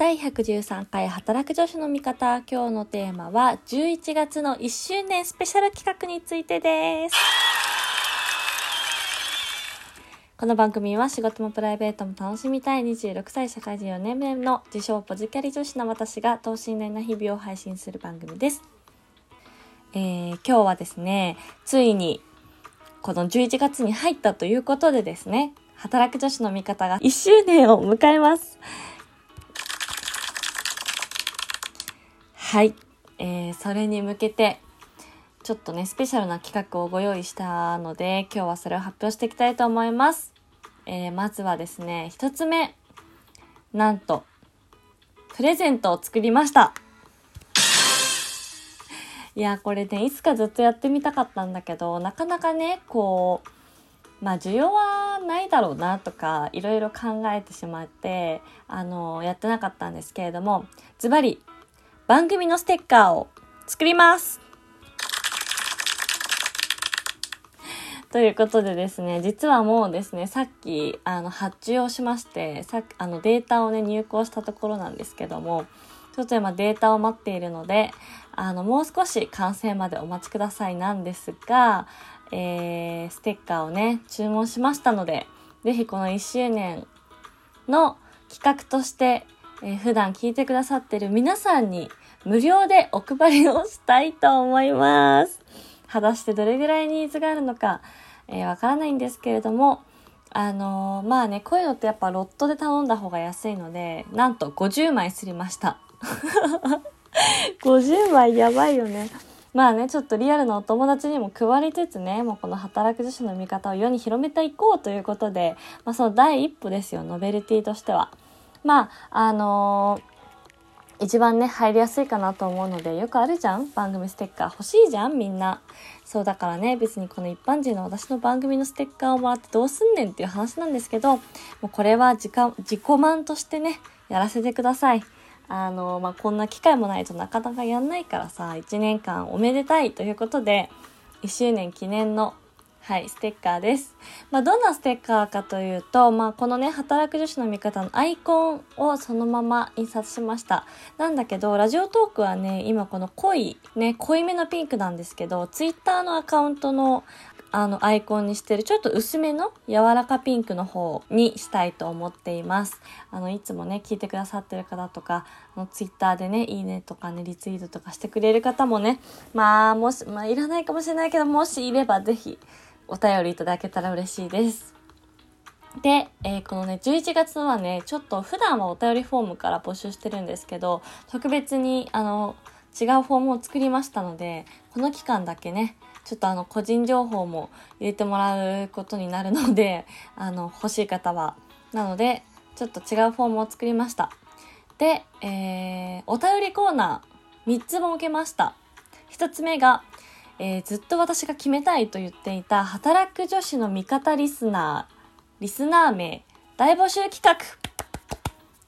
第113回働く女子の味方。今日のテーマは11月の1周年スペシャル企画についてです。この番組は仕事もプライベートも楽しみたい26歳社会人4年目の自称ポジキャリ女子の私が等身大な日々を配信する番組です、えー、今日はですねついにこの11月に入ったということでですね働く女子の味方が1周年を迎えます。はい。えー、それに向けて、ちょっとね、スペシャルな企画をご用意したので、今日はそれを発表していきたいと思います。えー、まずはですね、一つ目。なんと、プレゼントを作りました。いや、これね、いつかずっとやってみたかったんだけど、なかなかね、こう、まあ、需要はないだろうなとかいろいろ考えてしまってあのやってなかったんですけれどもズバリ番組のステッカーを作ります。ということでですね、実はもうですね、さっき、あの、発注をしまして、さっ、あの、データをね、入稿したところなんですけども、ちょっと今データを待っているので、あの、もう少し完成までお待ちくださいなんですが、えー、ステッカーをね、注文しましたので、ぜひこの1周年の企画として、えー、普段聞いてくださってる皆さんに無料でお配りをしたいと思います。果たしてどれぐらいニーズがあるのか、えー、わからないんですけれども、あのー、まあね、こういうのってやっぱロットで頼んだ方が安いので、なんと50枚すりました。50枚やばいよね。まあね、ちょっとリアルなお友達にも配りつつね、もうこの働く女子の味方を世に広めていこうということで、まあその第一歩ですよ、ノベルティとしては。まあ、あのー、一番ね、入りやすいかなと思うので、よくあるじゃん？番組ステッカー欲しいじゃん？みんな。そうだからね、別にこの一般人の私の番組のステッカーをもらってどうすんねんっていう話なんですけど、もうこれは自自己満としてね、やらせてください。あの、まあ、こんな機会もないとなかなかやんないからさ、1年間おめでたいということで、1周年記念のはい、ステッカーです。まあ、どんなステッカーかというと、まあ、このね、働く女子の味方のアイコンをそのまま印刷しました。なんだけど、ラジオトークはね、今この濃い、ね、濃いめのピンクなんですけど、ツイッターのアカウントのあのアイコンにしてるちょっと薄めの柔らかピンクの方にしたいと思っています。あの、いつもね、聞いてくださってる方とか、あのツイッターでね、いいねとかね、リツイートとかしてくれる方もね、まあ、もし、まあ、いらないかもしれないけど、もしいればぜひお便りいただけたら嬉しいです。で、えー、このね、11月はね、ちょっと普段はお便りフォームから募集してるんですけど、特別に、あの、違うフォームを作りましたので、この期間だけね、ちょっとあの個人情報も入れてもらうことになるので、あの欲しい方は。なので、ちょっと違うフォームを作りました。で、えー、お便りコーナー3つ設けました。1つ目が、えー、ずっと私が決めたいと言っていた働く女子の味方リスナー、リスナー名大募集企画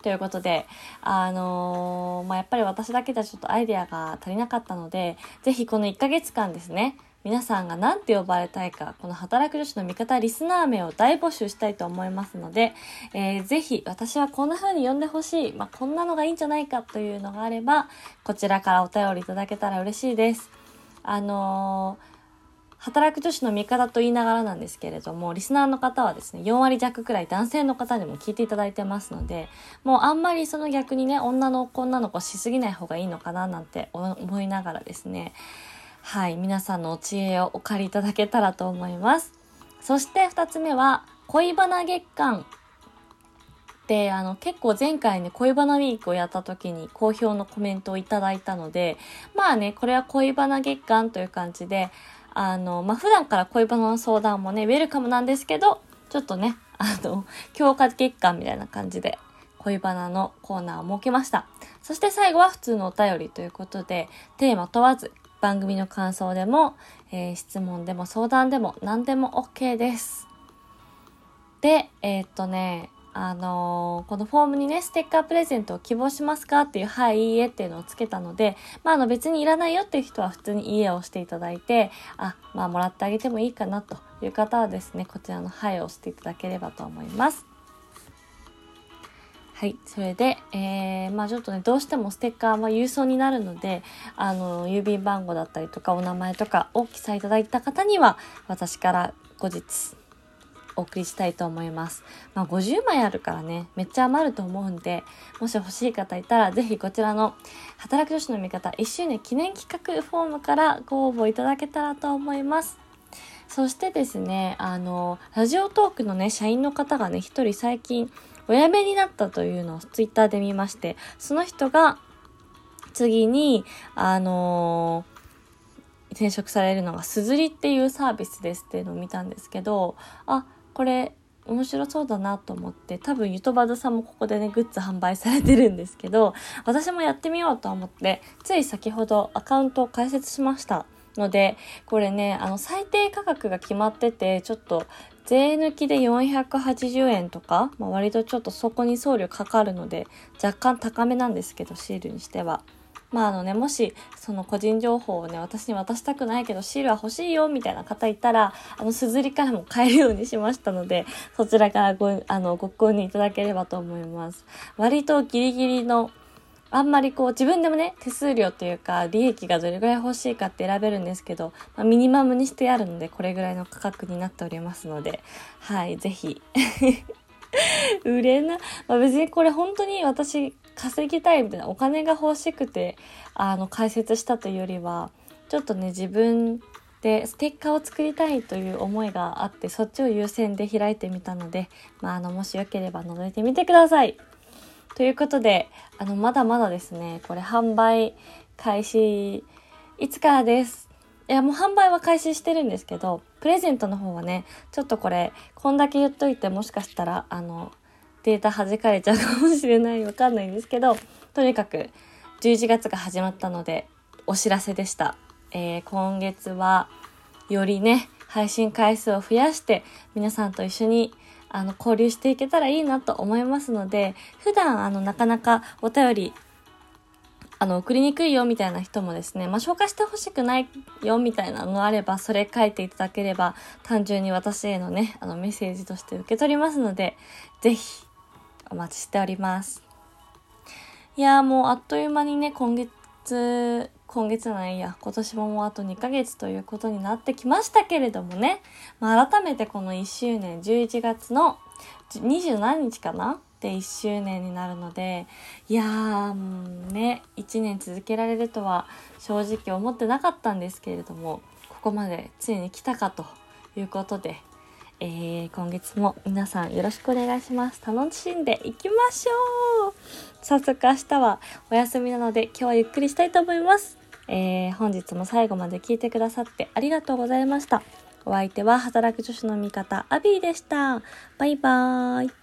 ということで、あのー、まあ、やっぱり私だけじゃちょっとアイデアが足りなかったので、ぜひこの1ヶ月間ですね、皆さんが何て呼ばれたいか、この働く女子の味方リスナー名を大募集したいと思いますので、えー、ぜひ私はこんな風に呼んでほしい、まあ、こんなのがいいんじゃないかというのがあれば、こちらからお便りいただけたら嬉しいです。あの働く女子の味方と言いながらなんですけれども、リスナーの方はですね、4割弱くらい男性の方にも聞いていただいてますので、もうあんまりその逆にね、女の子女の子しすぎない方がいいのかななんて思いながらですね、はい、皆さんのお知恵をお借りいただけたらと思います。そして2つ目は、恋バナ月間で、あの、結構前回ね、恋バナウィークをやった時に好評のコメントをいただいたので、まあね、これは恋バナ月間という感じで、あの、まあ、普段から恋バナの相談もね、ウェルカムなんですけど、ちょっとね、あの、強化月間みたいな感じで、恋バナのコーナーを設けました。そして最後は普通のお便りということで、テーマ問わず、番組の感想でも、えー、質問でも相談でも何でも OK です。で、えー、っとね、あのー、このフォームにね、ステッカープレゼントを希望しますかっていう、はい、いいえっていうのをつけたので、まあ、あの別にいらないよっていう人は普通にいいえを押していただいて、あ、まあ、もらってあげてもいいかなという方はですね、こちらのはいを押していただければと思います。はい。それで、えー、まあちょっとね、どうしてもステッカーは郵送になるので、あの、郵便番号だったりとか、お名前とかを記載いただいた方には、私から後日、お送りしたいと思います。まあ、50枚あるからね、めっちゃ余ると思うんで、もし欲しい方いたら、ぜひこちらの働く女子の味方1周年記念企画フォームからご応募いただけたらと思います。そしてですね、あの、ラジオトークのね、社員の方がね、一人最近、お辞めになったというのをツイッターで見まして、その人が、次に、あの、転職されるのが、すずりっていうサービスですっていうのを見たんですけど、あ、これ面白そうだなと思って多分ゆとばずさんもここでねグッズ販売されてるんですけど私もやってみようと思ってつい先ほどアカウントを開設しましたのでこれねあの最低価格が決まっててちょっと税抜きで480円とか、まあ、割とちょっとそこに送料かかるので若干高めなんですけどシールにしては。まああのね、もし、その個人情報をね、私に渡したくないけど、シールは欲しいよ、みたいな方いたら、あの、すずりからも買えるようにしましたので、そちらからご、あの、ご購入いただければと思います。割とギリギリの、あんまりこう自分でもね、手数料というか利益がどれぐらい欲しいかって選べるんですけど、まあ、ミニマムにしてあるのでこれぐらいの価格になっておりますので、はい、ぜひ 売れな、まあ、別にこれ本当に私稼ぎたいみたいなお金が欲しくてあの解説したというよりはちょっとね自分でステッカーを作りたいという思いがあってそっちを優先で開いてみたので、まあ、あのもしよければ覗いてみてください。ということであのまだまだですねこれ販売開始いつからですいやもう販売は開始してるんですけどプレゼントの方はねちょっとこれこんだけ言っといてもしかしたらあのデータ弾かれちゃうかもしれない。わかんないんですけどとにかく11月が始まったのでお知らせでした、えー、今月はよりね配信回数を増やして皆さんと一緒にあの交流していけたらいいなと思いますので普段あのなかなかお便りあの、送りにくいよみたいな人もですね、まあ、紹介してほしくないよみたいなのがあれば、それ書いていただければ、単純に私へのね、あの、メッセージとして受け取りますので、ぜひ、お待ちしております。いやもうあっという間にね、今月、今月ないや、今年ももうあと2ヶ月ということになってきましたけれどもね、まあ、改めてこの1周年、11月の27日かな？で1周年になるので、いやー、もうね、1年続けられるとは正直思ってなかったんですけれども、ここまでついに来たかということで、えー、今月も皆さんよろしくお願いします。楽しんでいきましょう早速明日はお休みなので今日はゆっくりしたいと思います。えー、本日も最後まで聞いてくださってありがとうございました。お相手は働く女子の味方アビーでした。バイバーイ。